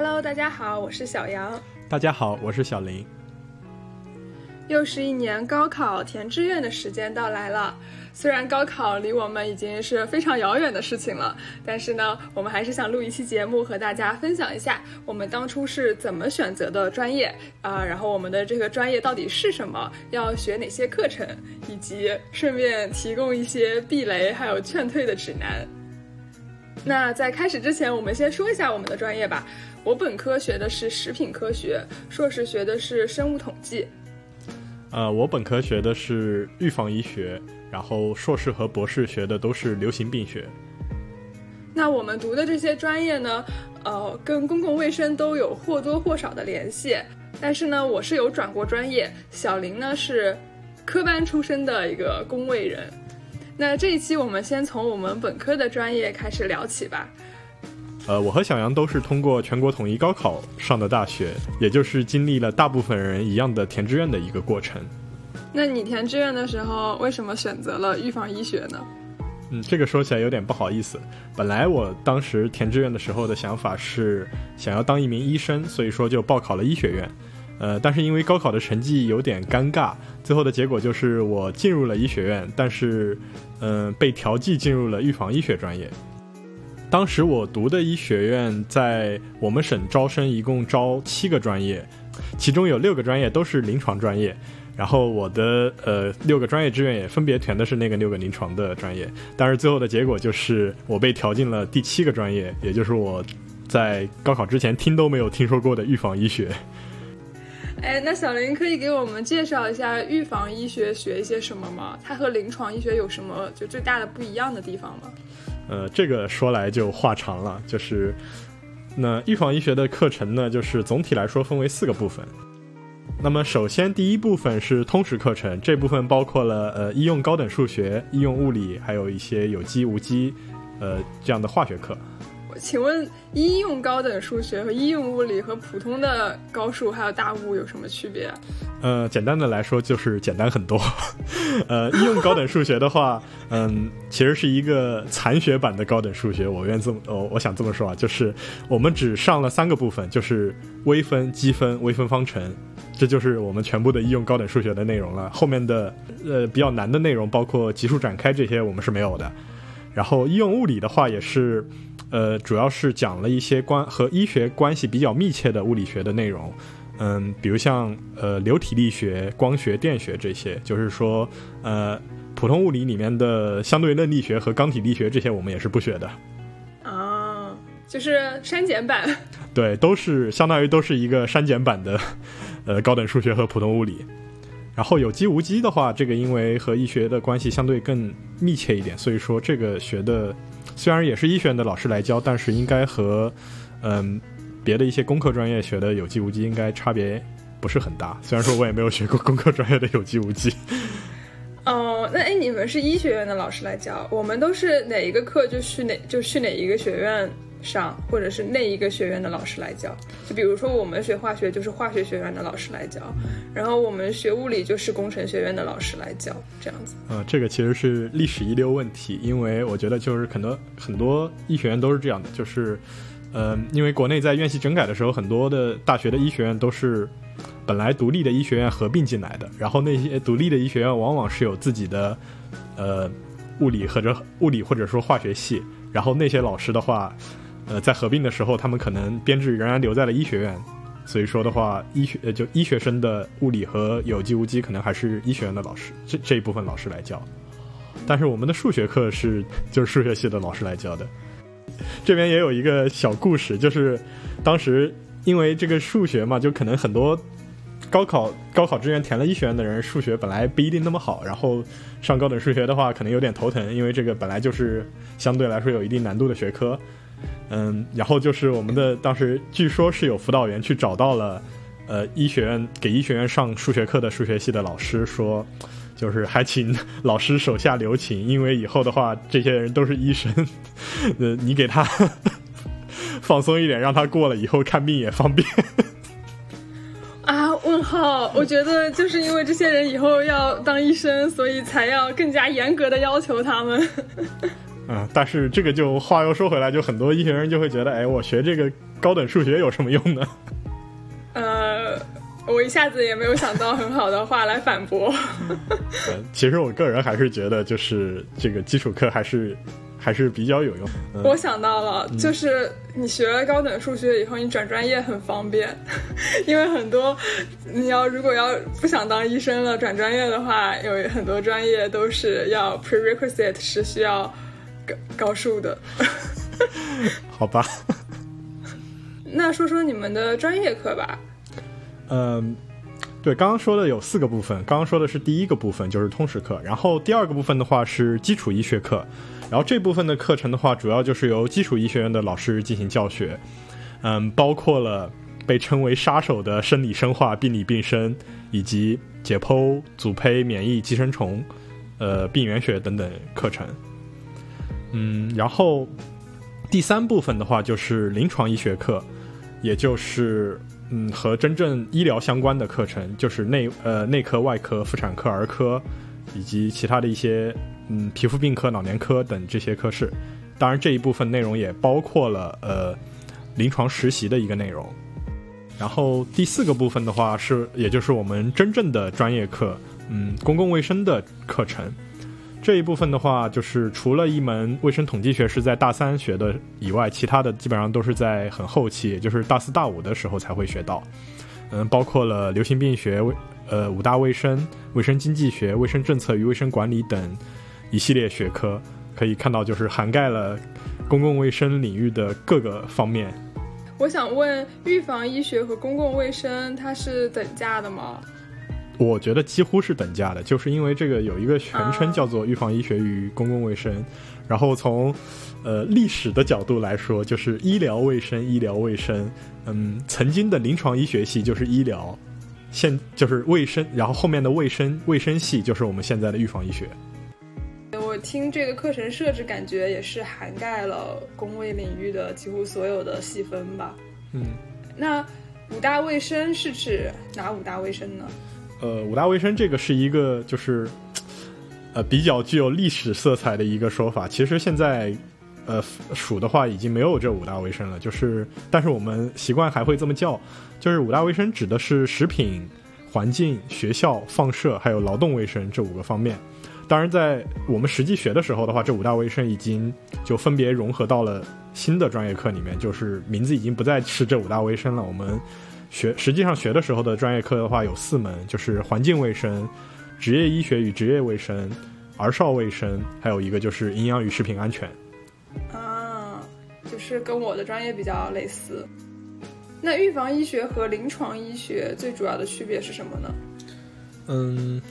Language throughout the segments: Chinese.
Hello，大家好，我是小杨。大家好，我是小林。又是一年高考填志愿的时间到来了。虽然高考离我们已经是非常遥远的事情了，但是呢，我们还是想录一期节目和大家分享一下我们当初是怎么选择的专业啊，然后我们的这个专业到底是什么，要学哪些课程，以及顺便提供一些避雷还有劝退的指南。那在开始之前，我们先说一下我们的专业吧。我本科学的是食品科学，硕士学的是生物统计。呃，我本科学的是预防医学，然后硕士和博士学的都是流行病学。那我们读的这些专业呢，呃，跟公共卫生都有或多或少的联系。但是呢，我是有转过专业，小林呢是科班出身的一个公卫人。那这一期我们先从我们本科的专业开始聊起吧。呃，我和小杨都是通过全国统一高考上的大学，也就是经历了大部分人一样的填志愿的一个过程。那你填志愿的时候，为什么选择了预防医学呢？嗯，这个说起来有点不好意思。本来我当时填志愿的时候的想法是想要当一名医生，所以说就报考了医学院。呃，但是因为高考的成绩有点尴尬，最后的结果就是我进入了医学院，但是嗯，被调剂进入了预防医学专业。当时我读的医学院在我们省招生，一共招七个专业，其中有六个专业都是临床专业。然后我的呃六个专业志愿也分别填的是那个六个临床的专业，但是最后的结果就是我被调进了第七个专业，也就是我在高考之前听都没有听说过的预防医学。哎，那小林可以给我们介绍一下预防医学学一些什么吗？它和临床医学有什么就最大的不一样的地方吗？呃，这个说来就话长了，就是那预防医学的课程呢，就是总体来说分为四个部分。那么首先第一部分是通识课程，这部分包括了呃医用高等数学、医用物理，还有一些有机、无机，呃这样的化学课。请问医用高等数学和医用物理和普通的高数还有大物有什么区别？呃，简单的来说就是简单很多。呃，医用高等数学的话，嗯，其实是一个残学版的高等数学。我愿这么，哦，我想这么说啊，就是我们只上了三个部分，就是微分、积分、微分方程，这就是我们全部的医用高等数学的内容了。后面的呃比较难的内容，包括级数展开这些，我们是没有的。然后医用物理的话，也是。呃，主要是讲了一些关和医学关系比较密切的物理学的内容，嗯，比如像呃流体力学、光学、电学这些，就是说呃普通物理里面的相对论力学和刚体力学这些我们也是不学的。啊，就是删减版。对，都是相当于都是一个删减版的 呃高等数学和普通物理。然后有机无机的话，这个因为和医学的关系相对更密切一点，所以说这个学的。虽然也是医学院的老师来教，但是应该和，嗯，别的一些工科专业学的有机无机应该差别不是很大。虽然说我也没有学过工科专业的有机无机。哦，那哎，你们是医学院的老师来教，我们都是哪一个课就去哪就去哪一个学院。上，或者是那一个学院的老师来教，就比如说我们学化学，就是化学学院的老师来教，然后我们学物理就是工程学院的老师来教，这样子。呃，这个其实是历史遗留问题，因为我觉得就是很多很多医学院都是这样的，就是，呃，因为国内在院系整改的时候，很多的大学的医学院都是本来独立的医学院合并进来的，然后那些独立的医学院往往是有自己的，呃，物理或者物理或者说化学系，然后那些老师的话。呃，在合并的时候，他们可能编制仍然留在了医学院，所以说的话，医学就医学生的物理和有机无机可能还是医学院的老师这这一部分老师来教，但是我们的数学课是就是数学系的老师来教的。这边也有一个小故事，就是当时因为这个数学嘛，就可能很多高考高考志愿填了医学院的人，数学本来不一定那么好，然后上高等数学的话可能有点头疼，因为这个本来就是相对来说有一定难度的学科。嗯，然后就是我们的当时据说是有辅导员去找到了，呃，医学院给医学院上数学课的数学系的老师说，就是还请老师手下留情，因为以后的话这些人都是医生，呃，你给他放松一点，让他过了以后看病也方便。啊？问号？我觉得就是因为这些人以后要当医生，所以才要更加严格的要求他们。嗯，但是这个就话又说回来，就很多医学人就会觉得，哎，我学这个高等数学有什么用呢？呃，我一下子也没有想到很好的话来反驳。呃，其实我个人还是觉得，就是这个基础课还是还是比较有用。嗯我想到了，就是你学了高等数学以后，你转专业很方便，因为很多你要如果要不想当医生了，转专业的话，有很多专业都是要 prerequisite 是需要高高数的。好吧，那说说你们的专业课吧。嗯，对，刚刚说的有四个部分，刚刚说的是第一个部分，就是通识课，然后第二个部分的话是基础医学课，然后这部分的课程的话，主要就是由基础医学院的老师进行教学，嗯，包括了被称为杀手的生理生化、病理病生，以及解剖、组胚、免疫、寄生虫，呃，病原学等等课程，嗯，然后第三部分的话就是临床医学课，也就是。嗯，和真正医疗相关的课程，就是内呃内科、外科、妇产科、儿科，以及其他的一些嗯皮肤病科、老年科等这些科室。当然，这一部分内容也包括了呃临床实习的一个内容。然后第四个部分的话是，也就是我们真正的专业课，嗯，公共卫生的课程。这一部分的话，就是除了一门卫生统计学是在大三学的以外，其他的基本上都是在很后期，也就是大四大五的时候才会学到。嗯，包括了流行病学、呃五大卫生、卫生经济学、卫生政策与卫生管理等一系列学科，可以看到就是涵盖了公共卫生领域的各个方面。我想问，预防医学和公共卫生它是等价的吗？我觉得几乎是等价的，就是因为这个有一个全称叫做预防医学与公共卫生，然后从呃历史的角度来说，就是医疗卫生，医疗卫生，嗯，曾经的临床医学系就是医疗，现就是卫生，然后后面的卫生卫生系就是我们现在的预防医学。我听这个课程设置，感觉也是涵盖了公卫领域的几乎所有的细分吧。嗯，那五大卫生是指哪五大卫生呢？呃，五大卫生这个是一个就是，呃，比较具有历史色彩的一个说法。其实现在，呃，数的话已经没有这五大卫生了，就是，但是我们习惯还会这么叫，就是五大卫生指的是食品、环境、学校、放射还有劳动卫生这五个方面。当然，在我们实际学的时候的话，这五大卫生已经就分别融合到了新的专业课里面，就是名字已经不再是这五大卫生了。我们学实际上学的时候的专业课的话有四门，就是环境卫生、职业医学与职业卫生、儿少卫生，还有一个就是营养与食品安全。啊，就是跟我的专业比较类似。那预防医学和临床医学最主要的区别是什么呢？嗯，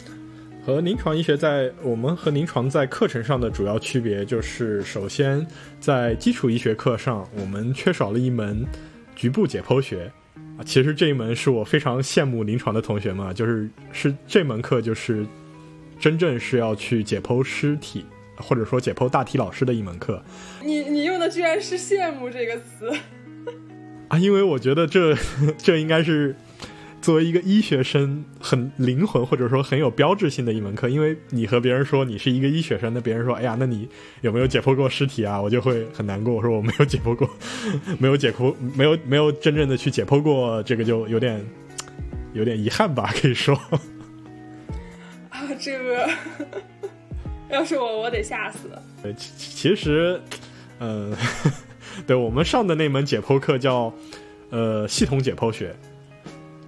和临床医学在我们和临床在课程上的主要区别就是，首先在基础医学课上，我们缺少了一门局部解剖学。啊，其实这一门是我非常羡慕临床的同学们，就是是这门课就是真正是要去解剖尸体，或者说解剖大体老师的一门课你你用的居然是羡慕这个词。啊，因为我觉得这 这应该是作为一个医学生很灵魂或者说很有标志性的一门课，因为你和别人说你是一个医学生，那别人说，哎呀，那你有没有解剖过尸体啊？我就会很难过，我说我没有解剖过，没有解剖，没有没有真正的去解剖过，这个就有点有点遗憾吧，可以说。啊，这个 要是我，我得吓死了。呃，其其实，呃，对我们上的那门解剖课叫呃系统解剖学。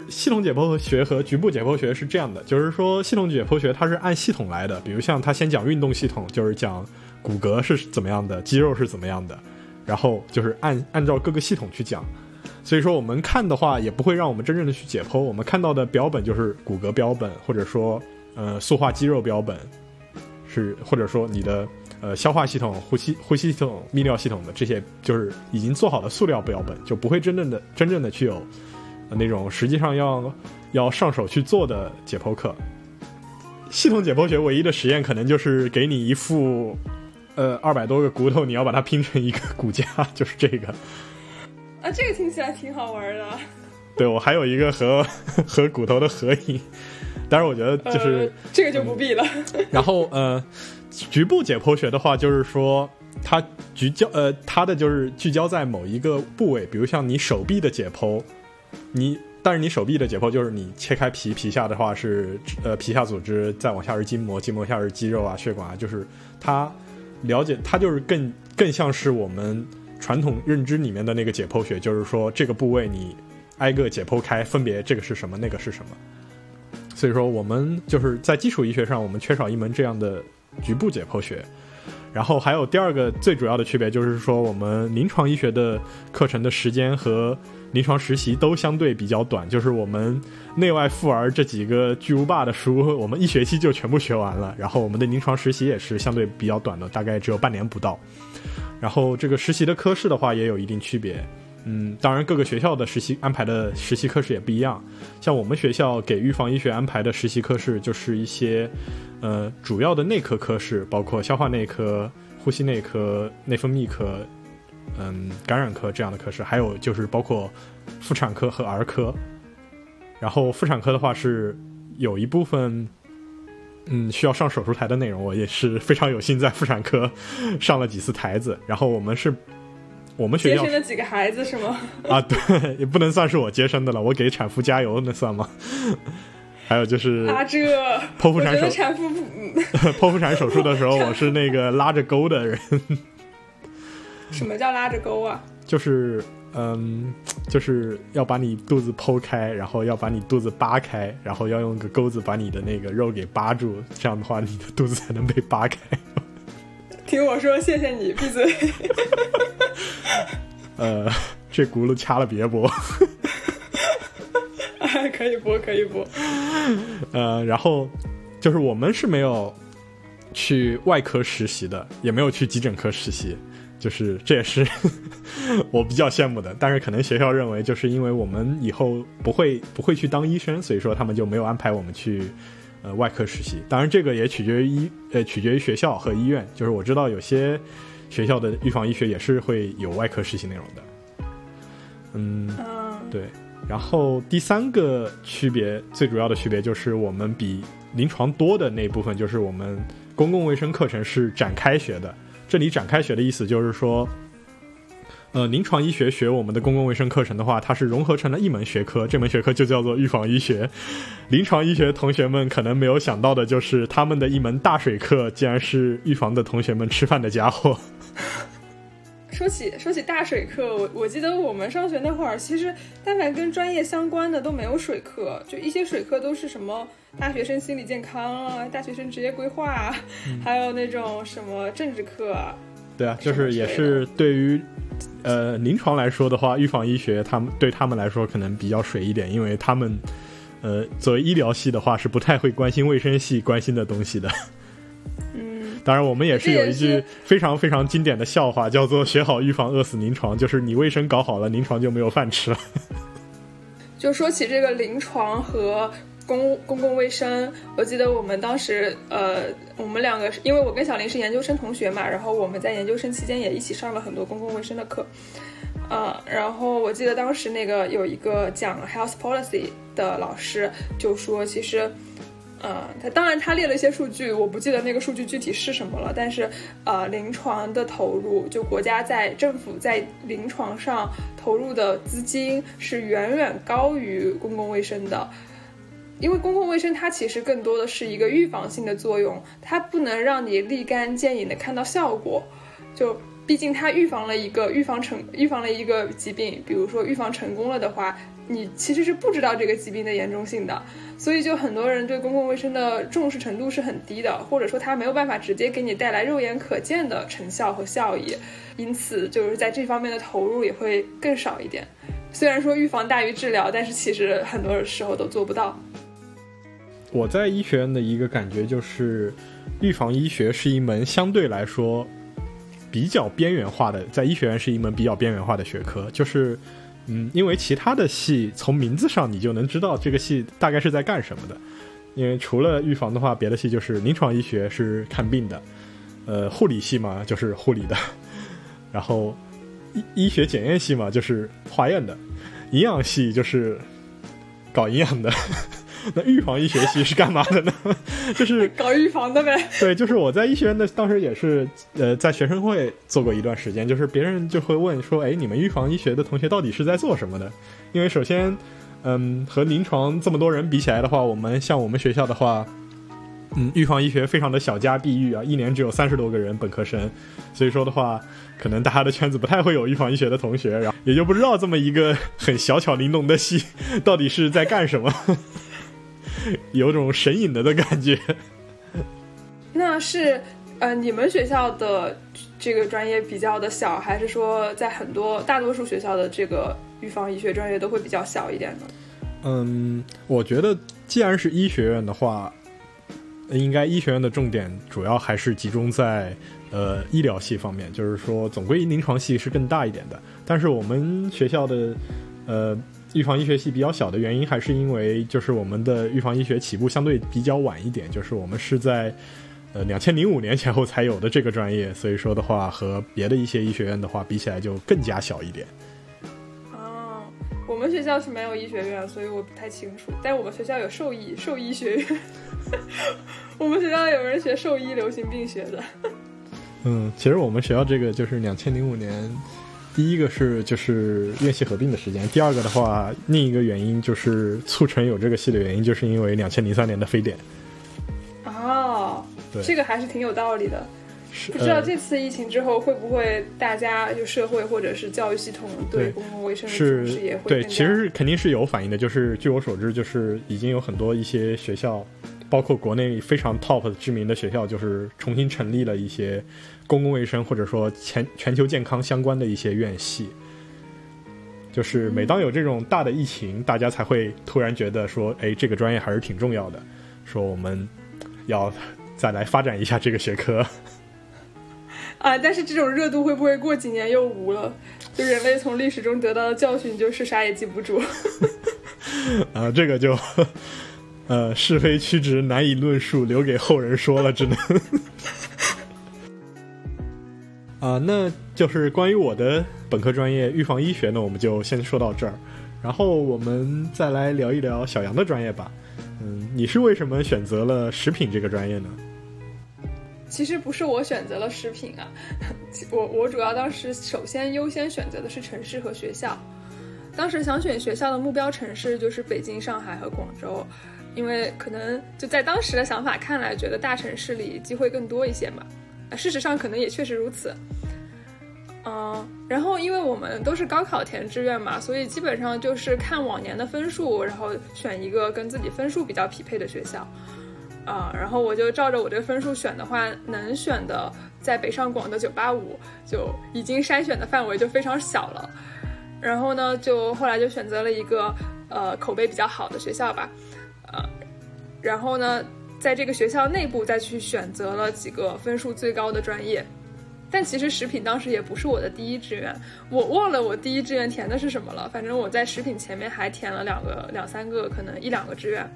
系统解剖学和局部解剖学是这样的，就是说系统解剖学它是按系统来的，比如像它先讲运动系统，就是讲骨骼是怎么样的，肌肉是怎么样的，然后就是按按照各个系统去讲。所以说我们看的话，也不会让我们真正的去解剖，我们看到的标本就是骨骼标本，或者说呃塑化肌肉标本，是或者说你的呃消化系统、呼吸呼吸系统、泌尿系统的这些，就是已经做好的塑料标本，就不会真正的真正的去有、那种实际上要要上手去做的解剖课。系统解剖学唯一的实验可能就是给你一副呃二百多个骨头，你要把它拼成一个骨架，就是这个。啊，这个听起来挺好玩的。对我还有一个和和骨头的合影，但是我觉得就是。呃、这个就不必了。然后呃，局部解剖学的话，就是说，它聚焦呃，它的就是聚焦在某一个部位，比如像你手臂的解剖，你但是你手臂的解剖就是你切开皮，皮下的话是呃皮下组织，再往下是筋膜，筋膜下是肌肉啊血管啊，就是它了解它就是更更像是我们传统认知里面的那个解剖学，就是说这个部位你挨个解剖开，分别这个是什么，那个是什么。所以说我们就是在基础医学上，我们缺少一门这样的局部解剖学。然后还有第二个最主要的区别就是说，我们临床医学的课程的时间和临床实习都相对比较短，就是我们内外妇儿这几个巨无霸的书，我们一学期就全部学完了。然后我们的临床实习也是相对比较短的，大概只有半年不到。然后这个实习的科室的话也有一定区别，嗯，当然各个学校的实习安排的实习科室也不一样。像我们学校给预防医学安排的实习科室就是一些。呃，主要的内科科室包括消化内科、呼吸内科、内分泌科，嗯，感染科这样的科室，还有就是包括妇产科和儿科。然后妇产科的话是有一部分，嗯，需要上手术台的内容，我也是非常有幸在妇产科上了几次台子。然后我们是，我们学校接生的几个孩子是吗？啊，对，也不能算是我接生的了，我给产妇加油那算吗？还有就是啊，这剖腹产手产妇 剖腹产手术的时候，我是那个拉着钩的人。什么叫拉着钩啊？就是嗯，就是要把你肚子剖开，然后要把你肚子扒开，然后要用个钩子把你的那个肉给扒住，这样的话你的肚子才能被扒开。听我说，谢谢你，闭嘴。呃，这轱辘掐了别播。可以播，可以播。呃，然后就是我们是没有去外科实习的，也没有去急诊科实习，就是这也是 我比较羡慕的。但是可能学校认为，就是因为我们以后不会不会去当医生，所以说他们就没有安排我们去呃外科实习。当然，这个也取决于医呃取决于学校和医院。就是我知道有些学校的预防医学也是会有外科实习内容的。嗯，对。然后第三个区别，最主要的区别就是我们比临床多的那部分，就是我们公共卫生课程是展开学的。这里展开学的意思就是说，呃，临床医学学我们的公共卫生课程的话，它是融合成了一门学科，这门学科就叫做预防医学。临床医学同学们可能没有想到的就是，他们的一门大水课，竟然是预防的同学们吃饭的家伙。说起说起大水课，我我记得我们上学那会儿，其实但凡跟专业相关的都没有水课，就一些水课都是什么大学生心理健康啊、大学生职业规划，还有那种什么政治课。对啊，就是也是对于呃临床来说的话，预防医学他们对他们来说可能比较水一点，因为他们呃作为医疗系的话是不太会关心卫生系关心的东西的。嗯当然，我们也是有一句非常非常经典的笑话，叫做“学好预防，饿死临床”。就是你卫生搞好了，临床就没有饭吃了。就说起这个临床和公公共卫生，我记得我们当时，呃，我们两个，因为我跟小林是研究生同学嘛，然后我们在研究生期间也一起上了很多公共卫生的课，呃，然后我记得当时那个有一个讲 health policy 的老师就说，其实。呃，他当然他列了一些数据，我不记得那个数据具体是什么了。但是，呃，临床的投入，就国家在政府在临床上投入的资金是远远高于公共卫生的，因为公共卫生它其实更多的是一个预防性的作用，它不能让你立竿见影的看到效果。就毕竟它预防了一个预防成预防了一个疾病，比如说预防成功了的话。你其实是不知道这个疾病的严重性的，所以就很多人对公共卫生的重视程度是很低的，或者说他没有办法直接给你带来肉眼可见的成效和效益，因此就是在这方面的投入也会更少一点。虽然说预防大于治疗，但是其实很多时候都做不到。我在医学院的一个感觉就是，预防医学是一门相对来说比较边缘化的，在医学院是一门比较边缘化的学科，就是。嗯，因为其他的系从名字上你就能知道这个系大概是在干什么的。因为除了预防的话，别的系就是临床医学是看病的，呃，护理系嘛就是护理的，然后医医学检验系嘛就是化验的，营养系就是搞营养的，那预防医学系是干嘛的呢？就是搞预防的呗。对，就是我在医学院的当时也是呃在学生会做过一段时间，就是别人就会问说，哎，你们预防医学的同学到底是在做什么的？因为首先，嗯，和临床这么多人比起来的话，我们像我们学校的话。嗯，预防医学非常的小家碧玉啊，一年只有三十多个人本科生，所以说的话，可能大家的圈子不太会有预防医学的同学，然后也就不知道这么一个很小巧玲珑的系 到底是在干什么，有种神隐的的感觉。那是呃，你们学校的这个专业比较的小，还是说在很多大多数学校的这个预防医学专业都会比较小一点呢？嗯，我觉得既然是医学院的话。应该医学院的重点主要还是集中在呃医疗系方面，就是说总归临床系是更大一点的。但是我们学校的呃预防医学系比较小的原因，还是因为就是我们的预防医学起步相对比较晚一点，就是我们是在呃两千零五年前后才有的这个专业，所以说的话和别的一些医学院的话比起来就更加小一点。哦，我们学校是没有医学院，所以我不太清楚。但我们学校有兽医兽医学院。我们学校有人学兽医，流行病学的。嗯，其实我们学校这个就是两千零五年，第一个是就是院系合并的时间，第二个的话，另一个原因就是促成有这个系的原因，就是因为两千零三年的非典。哦，对，这个还是挺有道理的。不知道这次疫情之后会不会大家就社会或者是教育系统对公共卫生的重视也会对，其实是肯定是有反应的。就是据我所知，就是已经有很多一些学校。包括国内非常 top 知名的学校，就是重新成立了一些公共卫生或者说全全球健康相关的一些院系。就是每当有这种大的疫情，大家才会突然觉得说，哎，这个专业还是挺重要的，说我们要再来发展一下这个学科。啊，但是这种热度会不会过几年又无了？就人类从历史中得到的教训就是啥也记不住。啊，这个就。呃，是非曲直难以论述，留给后人说了，只能。啊，那就是关于我的本科专业预防医学呢，我们就先说到这儿，然后我们再来聊一聊小杨的专业吧。嗯，你是为什么选择了食品这个专业呢？其实不是我选择了食品啊，我我主要当时首先优先选择的是城市和学校，当时想选学校的目标城市就是北京、上海和广州。因为可能就在当时的想法看来，觉得大城市里机会更多一些嘛。事实上可能也确实如此。嗯，然后因为我们都是高考填志愿嘛，所以基本上就是看往年的分数，然后选一个跟自己分数比较匹配的学校。啊，然后我就照着我这个分数选的话，能选的在北上广的985就已经筛选的范围就非常小了。然后呢，就后来就选择了一个呃口碑比较好的学校吧。呃，然后呢，在这个学校内部再去选择了几个分数最高的专业，但其实食品当时也不是我的第一志愿，我忘了我第一志愿填的是什么了。反正我在食品前面还填了两个、两三个，可能一两个志愿，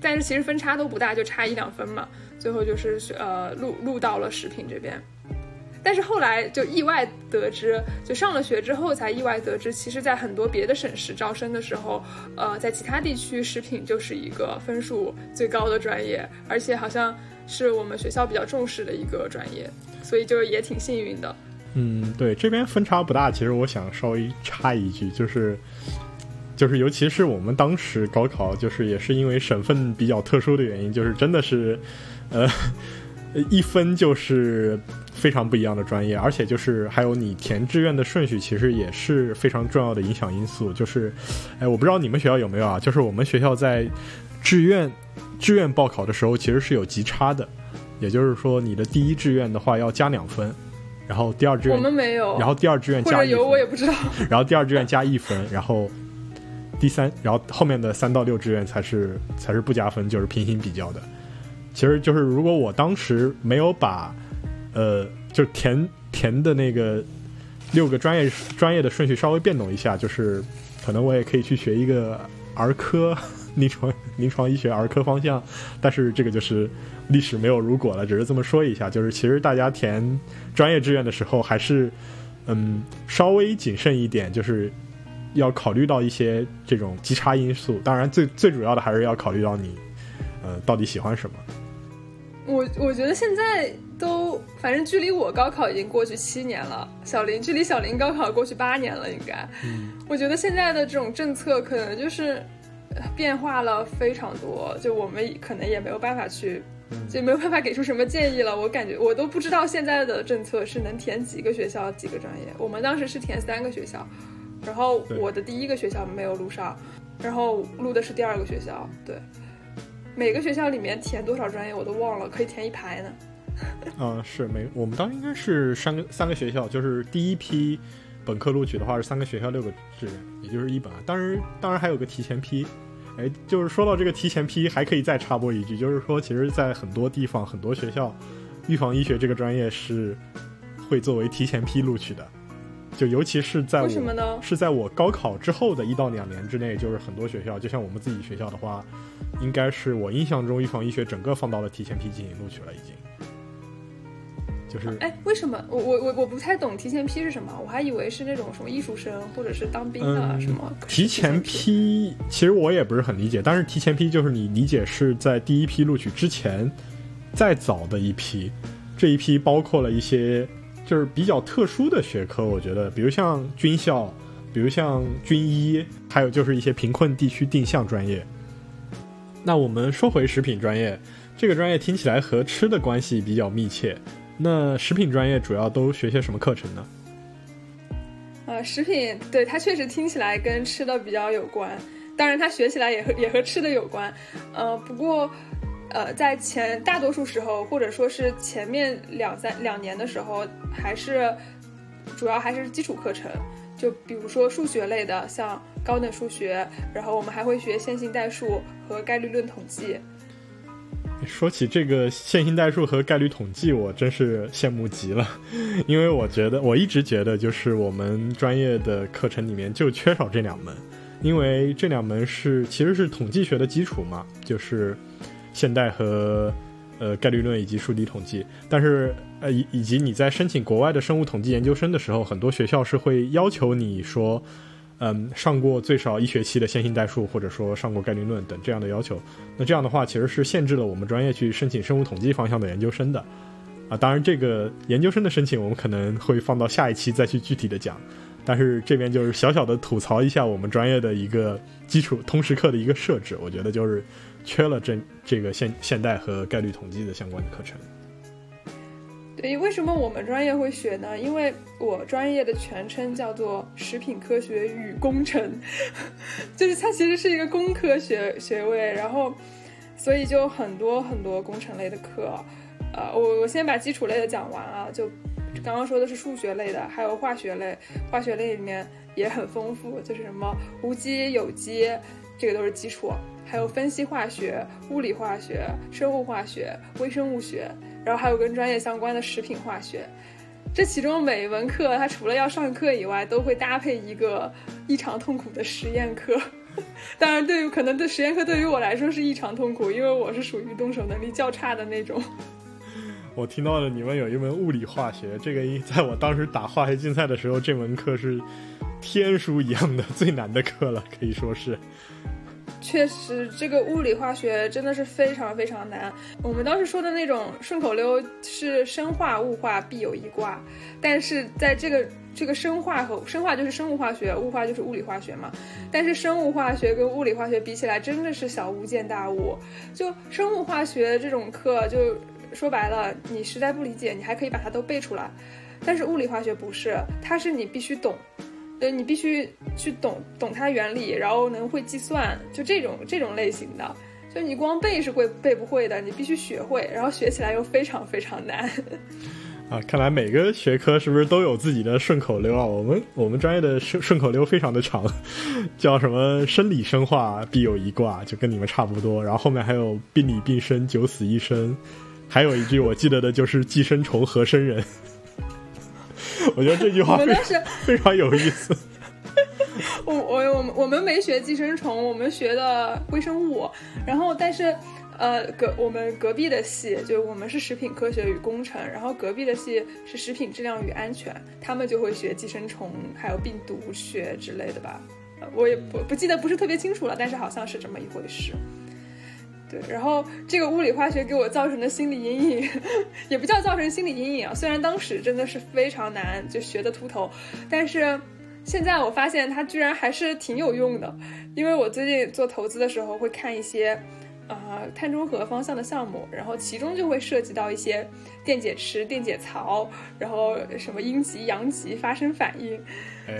但是其实分差都不大，就差一两分嘛。最后就是呃录录到了食品这边。但是后来就意外得知，就上了学之后才意外得知，其实，在很多别的省市招生的时候，呃，在其他地区，食品就是一个分数最高的专业，而且好像是我们学校比较重视的一个专业，所以就也挺幸运的。嗯，对，这边分差不大。其实我想稍微插一句，就是，就是，尤其是我们当时高考，就是也是因为省份比较特殊的原因，就是真的是，呃。一分就是非常不一样的专业，而且就是还有你填志愿的顺序，其实也是非常重要的影响因素。就是，哎，我不知道你们学校有没有啊？就是我们学校在志愿志愿报考的时候，其实是有级差的，也就是说你的第一志愿的话要加两分，然后第二志愿我们没有，然后第二志愿加有我也不知道，然后第二志愿加一分，然后第三，然后后面的三到六志愿才是才是不加分，就是平行比较的。其实就是，如果我当时没有把，呃，就填填的那个六个专业专业的顺序稍微变动一下，就是可能我也可以去学一个儿科 临床临床医学儿科方向。但是这个就是历史没有如果了，只是这么说一下。就是其实大家填专业志愿的时候，还是嗯稍微谨慎一点，就是要考虑到一些这种极差因素。当然，最最主要的还是要考虑到你，呃，到底喜欢什么。我我觉得现在都，反正距离我高考已经过去七年了，小林距离小林高考过去八年了，应该。嗯，我觉得现在的这种政策可能就是变化了非常多，就我们可能也没有办法去，就没有办法给出什么建议了。我感觉我都不知道现在的政策是能填几个学校几个专业。我们当时是填三个学校，然后我的第一个学校没有录上，然后录的是第二个学校，对。每个学校里面填多少专业我都忘了，可以填一排呢。嗯，是每我们当时应该是三个三个学校，就是第一批本科录取的话是三个学校六个志愿，也就是一本。当然，当然还有个提前批。哎，就是说到这个提前批，还可以再插播一句，就是说，其实，在很多地方、很多学校，预防医学这个专业是会作为提前批录取的。就尤其是在我是在我高考之后的一到两年之内，就是很多学校，就像我们自己学校的话，应该是我印象中预防医学整个放到了提前批进行录取了，已经。就是哎，为什么我我我我不太懂提前批是什么？我还以为是那种什么艺术生或者是当兵的什么提前批。其实我也不是很理解，但是提前批就是你理解是在第一批录取之前再早的一批，这一批包括了一些。就是比较特殊的学科，我觉得，比如像军校，比如像军医，还有就是一些贫困地区定向专业。那我们说回食品专业，这个专业听起来和吃的关系比较密切。那食品专业主要都学些什么课程呢？呃，食品对它确实听起来跟吃的比较有关，当然它学起来也和也和吃的有关。呃，不过。呃，在前大多数时候，或者说是前面两三两年的时候，还是主要还是基础课程，就比如说数学类的，像高等数学，然后我们还会学线性代数和概率论统计。说起这个线性代数和概率统计，我真是羡慕极了，因为我觉得我一直觉得，就是我们专业的课程里面就缺少这两门，因为这两门是其实是统计学的基础嘛，就是。现代和呃概率论以及数理统计，但是呃以以及你在申请国外的生物统计研究生的时候，很多学校是会要求你说，嗯上过最少一学期的线性代数，或者说上过概率论等这样的要求。那这样的话其实是限制了我们专业去申请生物统计方向的研究生的啊。当然这个研究生的申请我们可能会放到下一期再去具体的讲，但是这边就是小小的吐槽一下我们专业的一个基础通识课的一个设置，我觉得就是。缺了这这个现现代和概率统计的相关的课程。对，为什么我们专业会学呢？因为我专业的全称叫做食品科学与工程，就是它其实是一个工科学学位，然后所以就很多很多工程类的课。呃，我我先把基础类的讲完啊，就刚刚说的是数学类的，还有化学类，化学类里面也很丰富，就是什么无机、有机，这个都是基础。还有分析化学、物理化学、生物化学、微生物学，然后还有跟专业相关的食品化学。这其中每一门课，它除了要上课以外，都会搭配一个异常痛苦的实验课。当然，对于可能对实验课对于我来说是异常痛苦，因为我是属于动手能力较差的那种。我听到了你们有一门物理化学，这个在我当时打化学竞赛的时候，这门课是天书一样的最难的课了，可以说是。确实，这个物理化学真的是非常非常难。我们当时说的那种顺口溜是“生化物化必有一卦”，但是在这个这个生化和生化就是生物化学，物化就是物理化学嘛。但是生物化学跟物理化学比起来，真的是小巫见大巫。就生物化学这种课，就说白了，你实在不理解，你还可以把它都背出来。但是物理化学不是，它是你必须懂。你必须去懂懂它原理，然后能会计算，就这种这种类型的，就你光背是会背不会的，你必须学会，然后学起来又非常非常难。啊，看来每个学科是不是都有自己的顺口溜啊？我们我们专业的顺顺口溜非常的长，叫什么“生理生化必有一卦”，就跟你们差不多。然后后面还有“病理病生九死一生”，还有一句我记得的就是“寄生虫和生人”。我觉得这句话非常 非常有意思。我我我们我们没学寄生虫，我们学的微生物。然后，但是，呃，隔我们隔壁的系，就我们是食品科学与工程，然后隔壁的系是食品质量与安全，他们就会学寄生虫，还有病毒学之类的吧。我也不不记得不是特别清楚了，但是好像是这么一回事。然后这个物理化学给我造成的心理阴影，也不叫造成心理阴影啊。虽然当时真的是非常难，就学的秃头，但是现在我发现它居然还是挺有用的。因为我最近做投资的时候会看一些。呃，碳中和方向的项目，然后其中就会涉及到一些电解池、电解槽，然后什么阴极、阳极发生反应。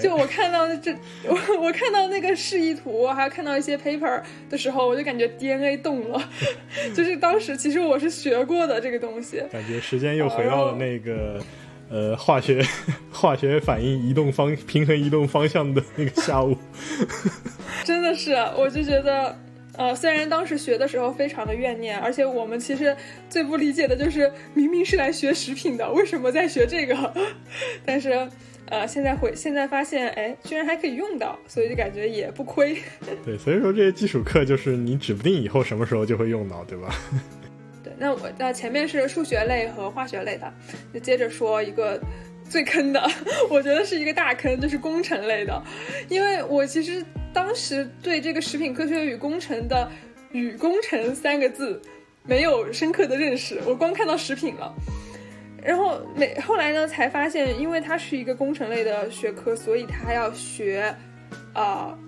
就我看到这，我我看到那个示意图，还有看到一些 paper 的时候，我就感觉 DNA 动了。就是当时其实我是学过的这个东西，感觉时间又回到了那个呃化学 化学反应移动方平衡移动方向的那个下午。真的是，我就觉得。呃，虽然当时学的时候非常的怨念，而且我们其实最不理解的就是，明明是来学食品的，为什么在学这个？但是，呃，现在回现在发现，哎，居然还可以用到，所以就感觉也不亏。对，所以说这些基础课就是你指不定以后什么时候就会用到，对吧？对，那我那前面是数学类和化学类的，就接着说一个。最坑的，我觉得是一个大坑，就是工程类的，因为我其实当时对这个食品科学与工程的“与工程”三个字没有深刻的认识，我光看到食品了，然后每后来呢才发现，因为它是一个工程类的学科，所以它要学，啊，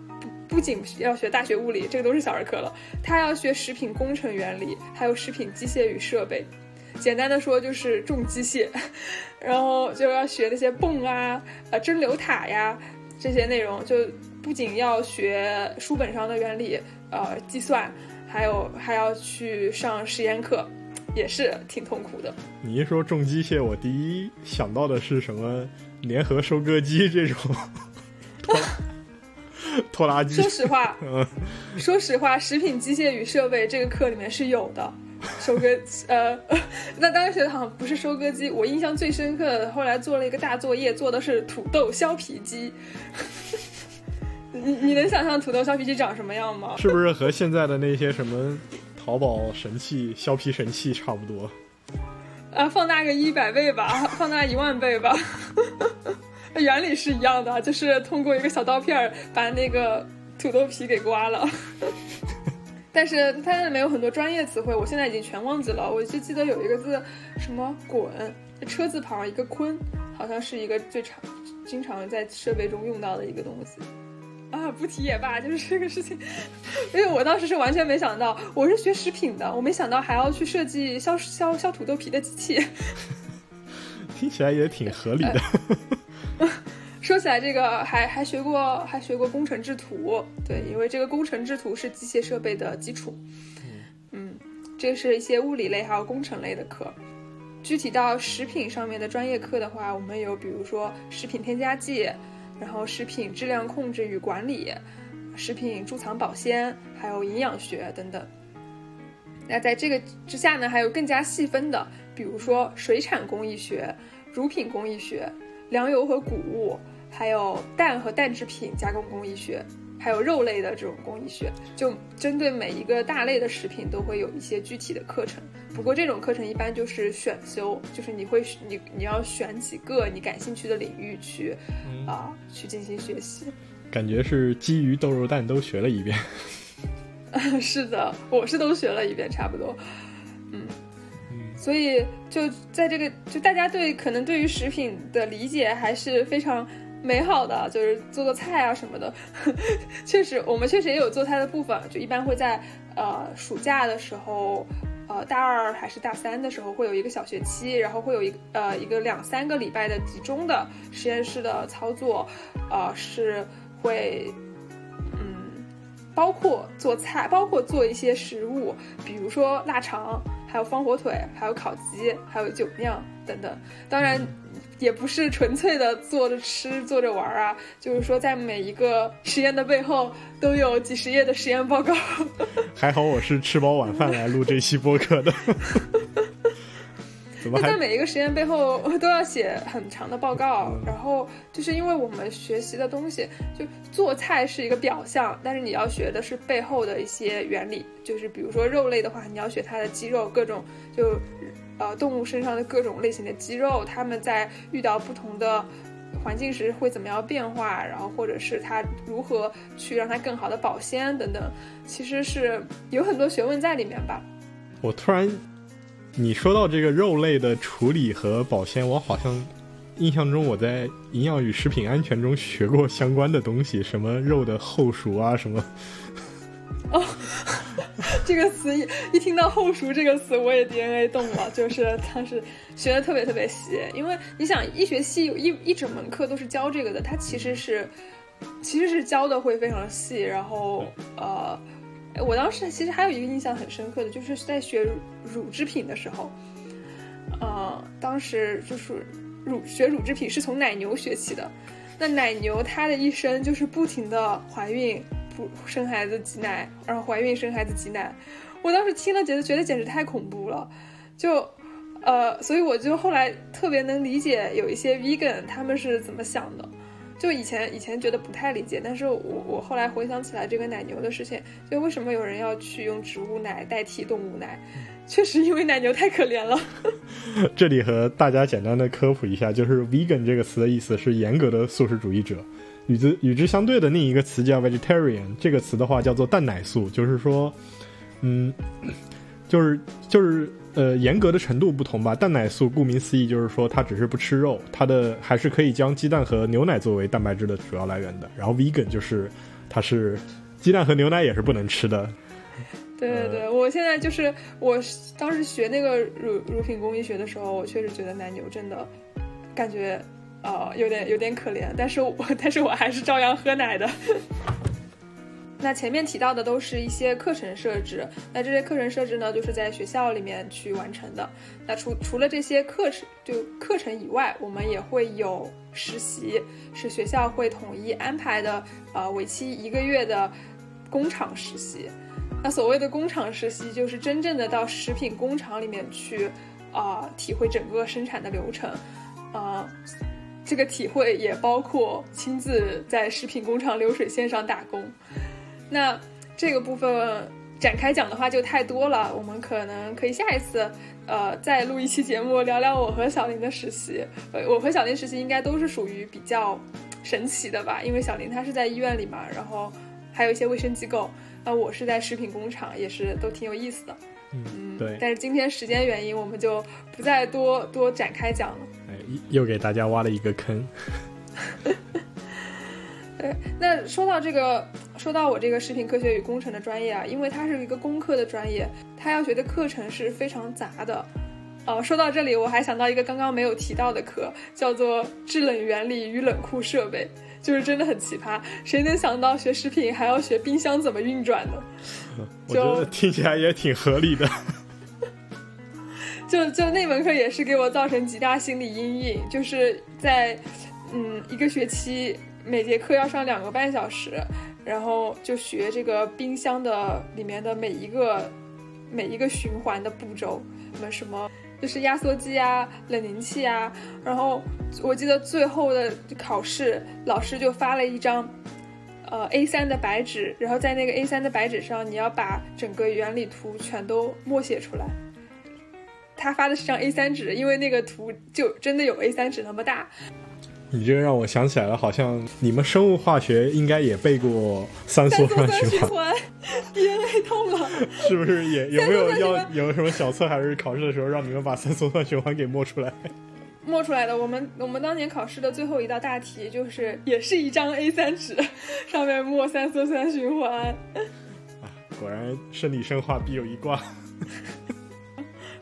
不不仅要学大学物理，这个都是小儿科了，它要学食品工程原理，还有食品机械与设备。简单的说就是重机械，然后就要学那些泵啊、呃蒸馏塔呀这些内容，就不仅要学书本上的原理，呃计算，还有还要去上实验课，也是挺痛苦的。你一说重机械，我第一想到的是什么联合收割机这种 拖 拖拉机。说实话，说实话，食品机械与设备这个课里面是有的。收割 呃，那当时好像不是收割机，我印象最深刻的，后来做了一个大作业，做的是土豆削皮机。你你能想象土豆削皮机长什么样吗？是不是和现在的那些什么淘宝神器削皮神器差不多？啊，放大个一百倍吧，放大一万倍吧，原理是一样的，就是通过一个小刀片儿把那个土豆皮给刮了。但是它里面有很多专业词汇，我现在已经全忘记了。我就记得有一个字，什么“滚”，车字旁一个“坤”，好像是一个最常、经常在设备中用到的一个东西。啊，不提也罢，就是这个事情。因为我当时是完全没想到，我是学食品的，我没想到还要去设计削削削土豆皮的机器。听起来也挺合理的。说起来，这个还还学过，还学过工程制图。对，因为这个工程制图是机械设备的基础。嗯，这是一些物理类还有工程类的课。具体到食品上面的专业课的话，我们有比如说食品添加剂，然后食品质量控制与管理，食品贮藏保鲜，还有营养学等等。那在这个之下呢，还有更加细分的，比如说水产工艺学、乳品工艺学、粮油和谷物。还有蛋和蛋制品加工工艺学，还有肉类的这种工艺学，就针对每一个大类的食品都会有一些具体的课程。不过这种课程一般就是选修，就是你会你你要选几个你感兴趣的领域去啊去进行学习。感觉是基于豆肉蛋都学了一遍。是的，我是都学了一遍，差不多。嗯嗯，所以就在这个就大家对可能对于食品的理解还是非常。美好的就是做做菜啊什么的，确实我们确实也有做菜的部分，就一般会在呃暑假的时候，呃大二还是大三的时候会有一个小学期，然后会有一个呃一个两三个礼拜的集中的实验室的操作，呃是会嗯包括做菜，包括做一些食物，比如说腊肠，还有方火腿，还有烤鸡，还有酒酿。等等，当然。也不是纯粹的坐着吃、坐着玩啊，就是说在每一个实验的背后都有几十页的实验报告。还好我是吃饱晚饭来录这期播客的。那在每一个实验背后都要写很长的报告，然后就是因为我们学习的东西，就做菜是一个表象，但是你要学的是背后的一些原理，就是比如说肉类的话，你要学它的肌肉各种就。呃，动物身上的各种类型的肌肉，它们在遇到不同的环境时会怎么样变化，然后或者是它如何去让它更好的保鲜等等，其实是有很多学问在里面吧。我突然，你说到这个肉类的处理和保鲜，我好像印象中我在营养与食品安全中学过相关的东西，什么肉的后熟啊，什么。哦，这个词一一听到“后熟”这个词，我也 DNA 动了，就是当时学的特别特别细。因为你想，医学系有一一整门课都是教这个的，它其实是其实是教的会非常细。然后呃，我当时其实还有一个印象很深刻的，就是在学乳制品的时候，呃，当时就是乳学乳制品是从奶牛学起的。那奶牛它的一生就是不停的怀孕。不生孩子挤奶，然后怀孕生孩子挤奶，我当时听了觉得觉得简直太恐怖了，就，呃，所以我就后来特别能理解有一些 vegan 他们是怎么想的，就以前以前觉得不太理解，但是我我后来回想起来这个奶牛的事情，就为什么有人要去用植物奶代替动物奶，确实因为奶牛太可怜了。这里和大家简单的科普一下，就是 vegan 这个词的意思是严格的素食主义者。与之与之相对的另一个词叫 vegetarian，这个词的话叫做蛋奶素，就是说，嗯，就是就是呃严格的程度不同吧。蛋奶素顾名思义就是说它只是不吃肉，它的还是可以将鸡蛋和牛奶作为蛋白质的主要来源的。然后 vegan 就是它是鸡蛋和牛奶也是不能吃的。对对对，我现在就是我当时学那个乳乳品工艺学的时候，我确实觉得奶牛真的感觉。呃，有点有点可怜，但是我 但是我还是照样喝奶的。那前面提到的都是一些课程设置，那这些课程设置呢，就是在学校里面去完成的。那除除了这些课程就课程以外，我们也会有实习，是学校会统一安排的，呃，为期一个月的工厂实习。那所谓的工厂实习，就是真正的到食品工厂里面去，啊，体会整个生产的流程，啊。这个体会也包括亲自在食品工厂流水线上打工。那这个部分展开讲的话就太多了，我们可能可以下一次，呃，再录一期节目聊聊我和小林的实习。呃，我和小林实习应该都是属于比较神奇的吧，因为小林他是在医院里嘛，然后还有一些卫生机构。那我是在食品工厂，也是都挺有意思的。嗯，对。但是今天时间原因，我们就不再多多展开讲了。又给大家挖了一个坑。对，那说到这个，说到我这个食品科学与工程的专业啊，因为它是一个工科的专业，它要学的课程是非常杂的。哦，说到这里，我还想到一个刚刚没有提到的课，叫做制冷原理与冷库设备，就是真的很奇葩。谁能想到学食品还要学冰箱怎么运转呢？我觉得听起来也挺合理的。就就那门课也是给我造成极大心理阴影，就是在，嗯，一个学期每节课要上两个半小时，然后就学这个冰箱的里面的每一个每一个循环的步骤，什么什么就是压缩机啊、冷凝器啊，然后我记得最后的考试，老师就发了一张，呃 A3 的白纸，然后在那个 A3 的白纸上，你要把整个原理图全都默写出来。他发的是张 A 三纸，因为那个图就真的有 A 三纸那么大。你这个让我想起来了，好像你们生物化学应该也背过三羧酸循环。DNA 痛了，是不是也有没有要有什么小测还是考试的时候让你们把三羧酸循环给默出来？默出来的，我们我们当年考试的最后一道大题就是也是一张 A 三纸，上面默三羧酸循环。啊，果然生理生化必有一挂。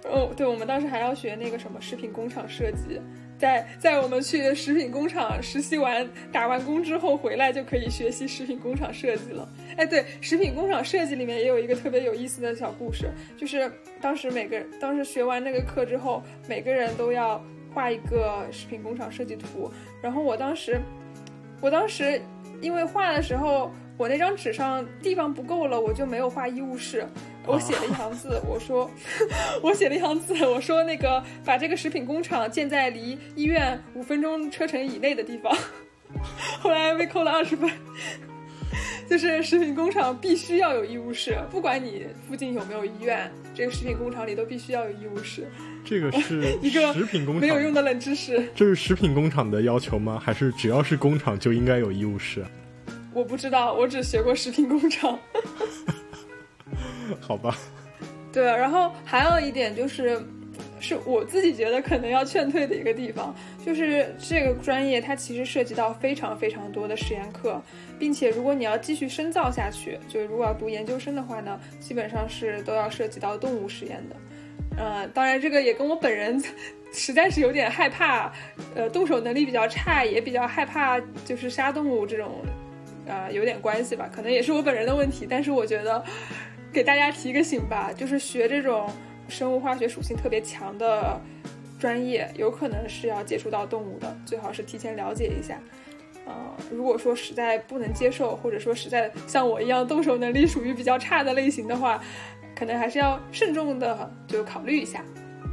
哦，对，我们当时还要学那个什么食品工厂设计，在在我们去食品工厂实习完打完工之后回来就可以学习食品工厂设计了。哎，对，食品工厂设计里面也有一个特别有意思的小故事，就是当时每个当时学完那个课之后，每个人都要画一个食品工厂设计图，然后我当时，我当时因为画的时候我那张纸上地方不够了，我就没有画医务室。我写了一行字，我说，我写了一行字，我说那个把这个食品工厂建在离医院五分钟车程以内的地方。后来被扣了二十分，就是食品工厂必须要有医务室，不管你附近有没有医院，这个食品工厂里都必须要有医务室。这个是 一个食品工厂没有用的冷知识。这是食品工厂的要求吗？还是只要是工厂就应该有医务室？我不知道，我只学过食品工厂。好吧。对，然后还有一点就是，是我自己觉得可能要劝退的一个地方，就是这个专业它其实涉及到非常非常多的实验课，并且如果你要继续深造下去，就是如果要读研究生的话呢，基本上是都要涉及到动物实验的。呃，当然，这个也跟我本人 实在是有点害怕，呃，动手能力比较差，也比较害怕就是杀动物这种，呃，有点关系吧。可能也是我本人的问题。但是我觉得给大家提个醒吧，就是学这种生物化学属性特别强的专业，有可能是要接触到动物的，最好是提前了解一下。呃，如果说实在不能接受，或者说实在像我一样动手能力属于比较差的类型的话。可能还是要慎重的，就考虑一下。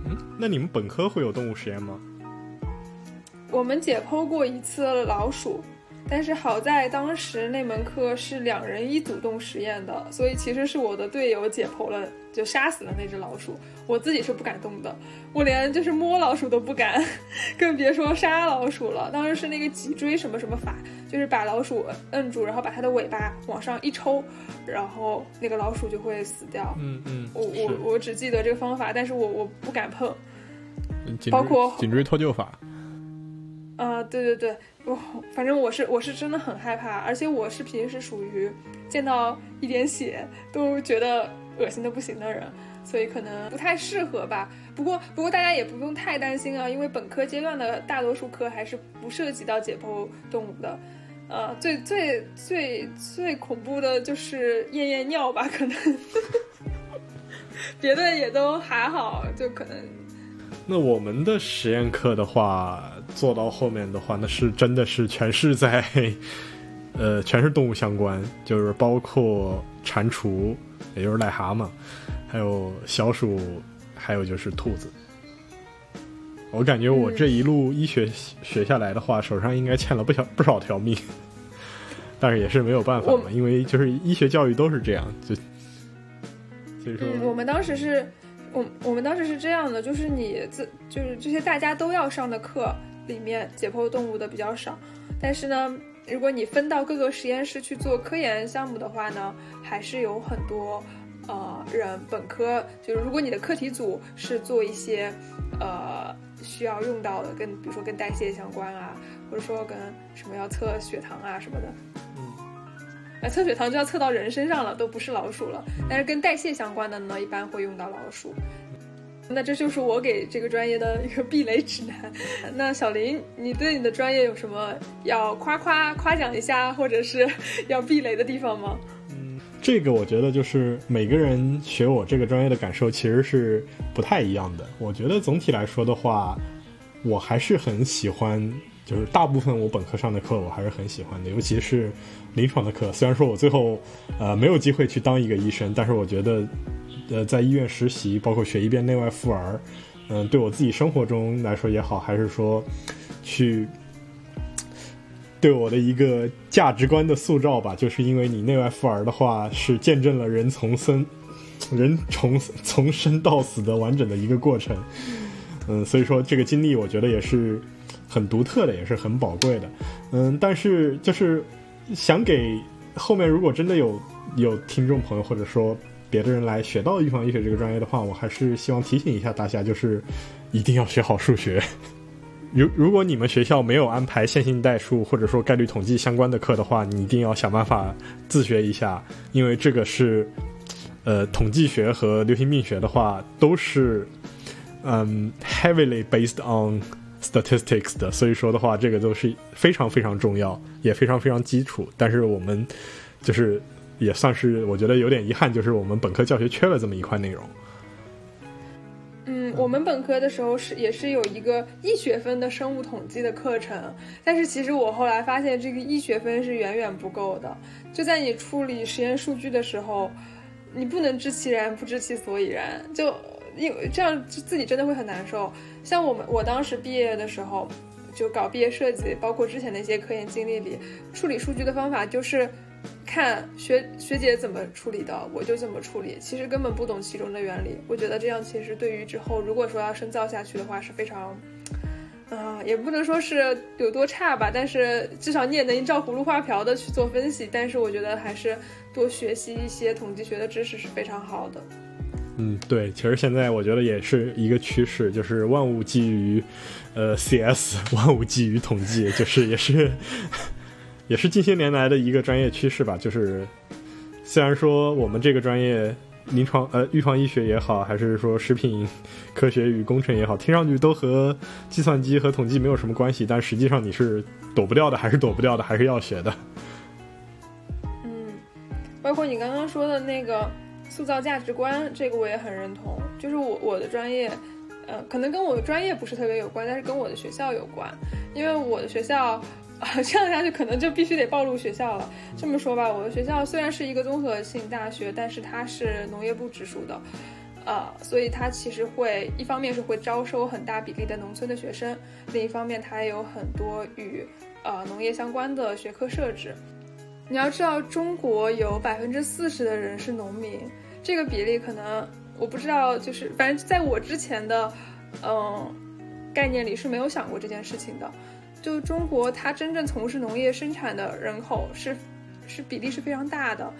嗯，那你们本科会有动物实验吗？我们解剖过一次老鼠。但是好在当时那门课是两人一组动实验的，所以其实是我的队友解剖了，就杀死了那只老鼠。我自己是不敢动的，我连就是摸老鼠都不敢，更别说杀老鼠了。当时是那个脊椎什么什么法，就是把老鼠摁住，然后把它的尾巴往上一抽，然后那个老鼠就会死掉。嗯嗯，我我我只记得这个方法，但是我我不敢碰。包括颈椎脱臼法。啊，对对对。我反正我是我是真的很害怕，而且我是平时属于见到一点血都觉得恶心的不行的人，所以可能不太适合吧。不过不过大家也不用太担心啊，因为本科阶段的大多数科还是不涉及到解剖动物的。呃，最最最最恐怖的就是验验尿吧，可能别的也都还好，就可能。那我们的实验课的话。做到后面的话，那是真的是全是在，呃，全是动物相关，就是包括蟾蜍，也就是癞蛤蟆，还有小鼠，还有就是兔子。我感觉我这一路医学学下来的话，手上应该欠了不少不少条命，但是也是没有办法嘛，因为就是医学教育都是这样，就所以说，我们当时是，我我们当时是这样的，就是你自就是这些大家都要上的课。里面解剖动物的比较少，但是呢，如果你分到各个实验室去做科研项目的话呢，还是有很多呃人本科就是如果你的课题组是做一些呃需要用到的，跟比如说跟代谢相关啊，或者说跟什么要测血糖啊什么的，嗯，哎，测血糖就要测到人身上了，都不是老鼠了，但是跟代谢相关的呢，一般会用到老鼠。那这就是我给这个专业的一个避雷指南。那小林，你对你的专业有什么要夸夸夸奖一下，或者是 要避雷的地方吗？嗯，这个我觉得就是每个人学我这个专业的感受其实是不太一样的。我觉得总体来说的话，我还是很喜欢，就是大部分我本科上的课我还是很喜欢的，尤其是临床的课。虽然说我最后呃没有机会去当一个医生，但是我觉得。呃，在医院实习，包括学一遍内外妇儿，嗯，对我自己生活中来说也好，还是说，去对我的一个价值观的塑造吧。就是因为你内外妇儿的话，是见证了人从生，人从从生到死的完整的一个过程。嗯，所以说这个经历，我觉得也是很独特的，也是很宝贵的。嗯，但是就是想给后面，如果真的有有听众朋友，或者说。别的人来学到预防医学这个专业的话，我还是希望提醒一下大家，就是一定要学好数学。如如果你们学校没有安排线性代数或者说概率统计相关的课的话，你一定要想办法自学一下，因为这个是，呃，统计学和流行病学的话都是，嗯，heavily based on statistics 的，所以说的话，这个都是非常非常重要，也非常非常基础。但是我们就是。也算是我觉得有点遗憾，就是我们本科教学缺了这么一块内容。嗯，我们本科的时候是也是有一个一学分的生物统计的课程，但是其实我后来发现这个一学分是远远不够的。就在你处理实验数据的时候，你不能知其然不知其所以然，就因为这样自己真的会很难受。像我们我当时毕业的时候，就搞毕业设计，包括之前的一些科研经历里，处理数据的方法就是。看学学姐怎么处理的，我就怎么处理。其实根本不懂其中的原理。我觉得这样其实对于之后如果说要深造下去的话是非常，啊、也不能说是有多差吧，但是至少你也能照葫芦画瓢的去做分析。但是我觉得还是多学习一些统计学的知识是非常好的。嗯，对，其实现在我觉得也是一个趋势，就是万物基于，呃，CS，万物基于统计，就是也是也是近些年来的一个专业趋势吧。就是虽然说我们这个专业临床呃预防医学也好，还是说食品科学与工程也好，听上去都和计算机和统计没有什么关系，但实际上你是躲不掉的，还是躲不掉的，还是要学的。嗯，包括你刚刚说的那个塑造价值观，这个我也很认同。就是我我的专业，呃，可能跟我的专业不是特别有关，但是跟我的学校有关。因为我的学校，啊 这样下去可能就必须得暴露学校了。这么说吧，我的学校虽然是一个综合性大学，但是它是农业部直属的。呃，所以它其实会一方面是会招收很大比例的农村的学生，另一方面它也有很多与呃农业相关的学科设置。你要知道，中国有百分之四十的人是农民，这个比例可能我不知道，就是反正在我之前的嗯概念里是没有想过这件事情的。就中国，它真正从事农业生产的人口是是比例是非常大的，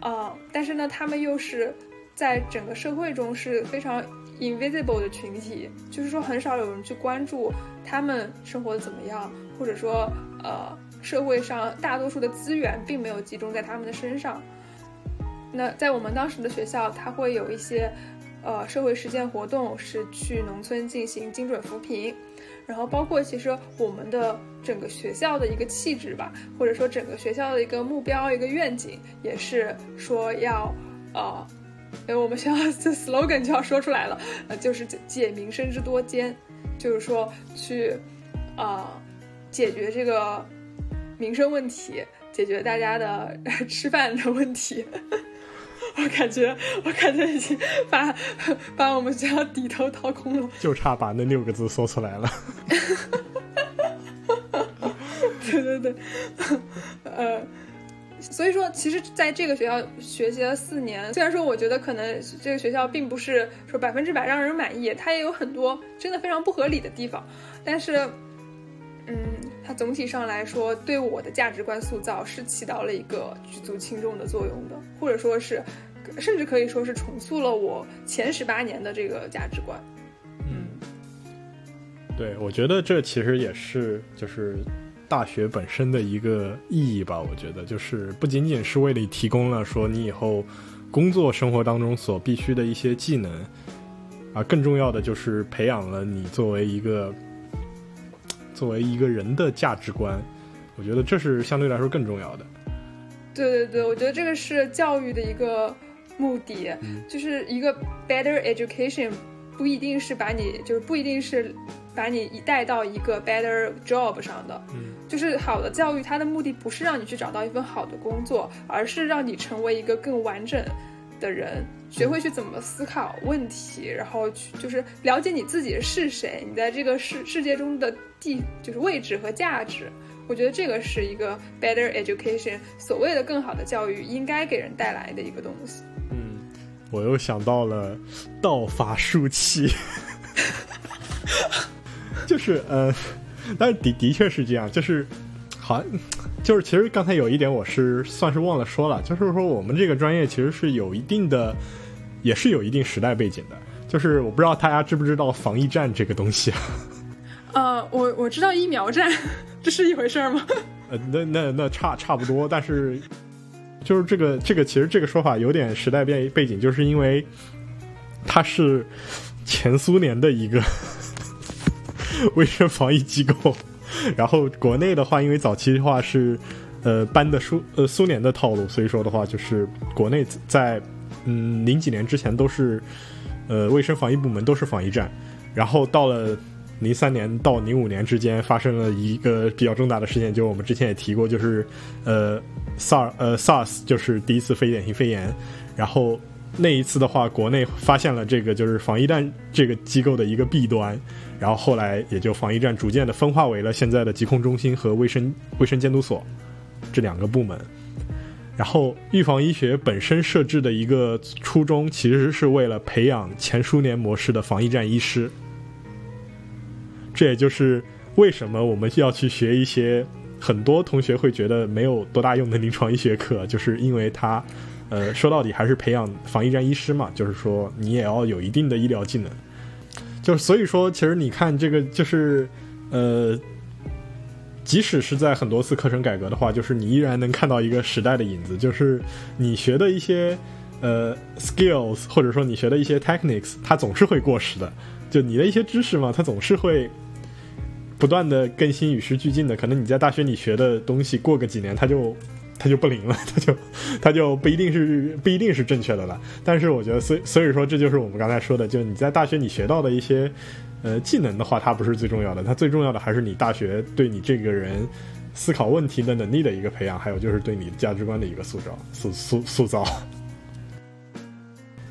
啊、但是呢，他们又是在整个社会中是非常 invisible 的群体，就是说很少有人去关注他们生活的怎么样，或者说呃社会上大多数的资源并没有集中在他们的身上。那在我们当时的学校，它会有一些呃社会实践活动，是去农村进行精准扶贫，然后包括其实我们的整个学校的一个气质吧，或者说整个学校的一个目标、一个愿景，也是说要呃，因为我们学校 的 slogan 就要说出来了，呃，就是解民生之多艰，就是说去啊、呃解决这个民生问题，解决大家的 吃饭的问题。我感觉，我感觉已经把把我们学校底头掏空了。就差把那六个字说出来了。对 对对，呃，所以说，其实在这个学校学习了四年，虽然说我觉得可能这个学校并不是说百分之百让人满意，它也有很多真的非常不合理的地方，但是，嗯，它总体上来说对我的价值观塑造是起到了一个举足轻重的作用的，或者说是，甚至可以说是重塑了我前十八年的这个价值观。嗯，对，我觉得这其实也是就是大学本身的一个意义吧。我觉得就是不仅仅是为了提供了说你以后工作生活当中所必须的一些技能，啊，更重要的就是培养了你作为一个作为一个人的价值观。我觉得这是相对来说更重要的。对对对，我觉得这个是教育的一个目的，嗯就是一个 better education，不一定是把你，就是不一定是把你带到一个 better job 上的。嗯，就是好的教育，它的目的不是让你去找到一份好的工作，而是让你成为一个更完整的人，学会去怎么思考问题，然后去就是了解你自己是谁，你在这个世世界中的地就是位置和价值。我觉得这个是一个 better education，所谓的更好的教育应该给人带来的一个东西。嗯，我又想到了道法术器，就是呃，但是的的确是这样，就是好像就是其实刚才有一点我是算是忘了说了，就是说我们这个专业其实是有一定的，也是有一定时代背景的，就是我不知道大家知不知道防疫站这个东西啊。呃，我我知道疫苗站，这是一回事儿吗？呃，那那那差差不多，但是就是这个这个其实这个说法有点时代背背景，就是因为它是前苏联的一个 卫生防疫机构，然后国内的话，因为早期的话是呃搬的苏呃苏联的套路，所以说的话就是国内在嗯零几年之前都是呃卫生防疫部门都是防疫站，然后到了。零三年到零五年之间发生了一个比较重大的事件，就是我们之前也提过，就是呃 SARS 呃 SARS 就是第一次非典型肺炎，然后那一次的话，国内发现了这个就是防疫站这个机构的一个弊端，然后后来也就防疫站逐渐的分化为了现在的疾控中心和卫生卫生监督所这两个部门。然后预防医学本身设置的一个初衷，其实是为了培养前苏联模式的防疫站医师。这也就是为什么我们要去学一些很多同学会觉得没有多大用的临床医学课，就是因为它，呃，说到底还是培养防疫站医师嘛，就是说你也要有一定的医疗技能。就是所以说，其实你看这个，就是呃。即使是在很多次课程改革的话，就是你依然能看到一个时代的影子，就是你学的一些呃 skills，或者说你学的一些 techniques，它总是会过时的。就你的一些知识嘛，它总是会不断的更新、与时俱进的。可能你在大学里学的东西，过个几年它就它就不灵了，它就它就不一定是不一定是正确的了。但是我觉得，所以所以说，这就是我们刚才说的，就你在大学你学到的一些。呃，技能的话，它不是最重要的，它最重要的还是你大学对你这个人思考问题的能力的一个培养，还有就是对你价值观的一个塑造、塑塑塑造。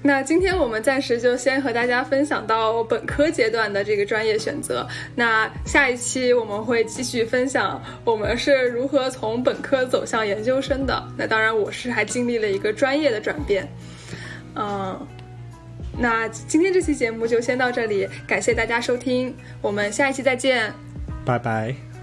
那今天我们暂时就先和大家分享到本科阶段的这个专业选择。那下一期我们会继续分享我们是如何从本科走向研究生的。那当然，我是还经历了一个专业的转变，嗯。那今天这期节目就先到这里，感谢大家收听，我们下一期再见，拜拜。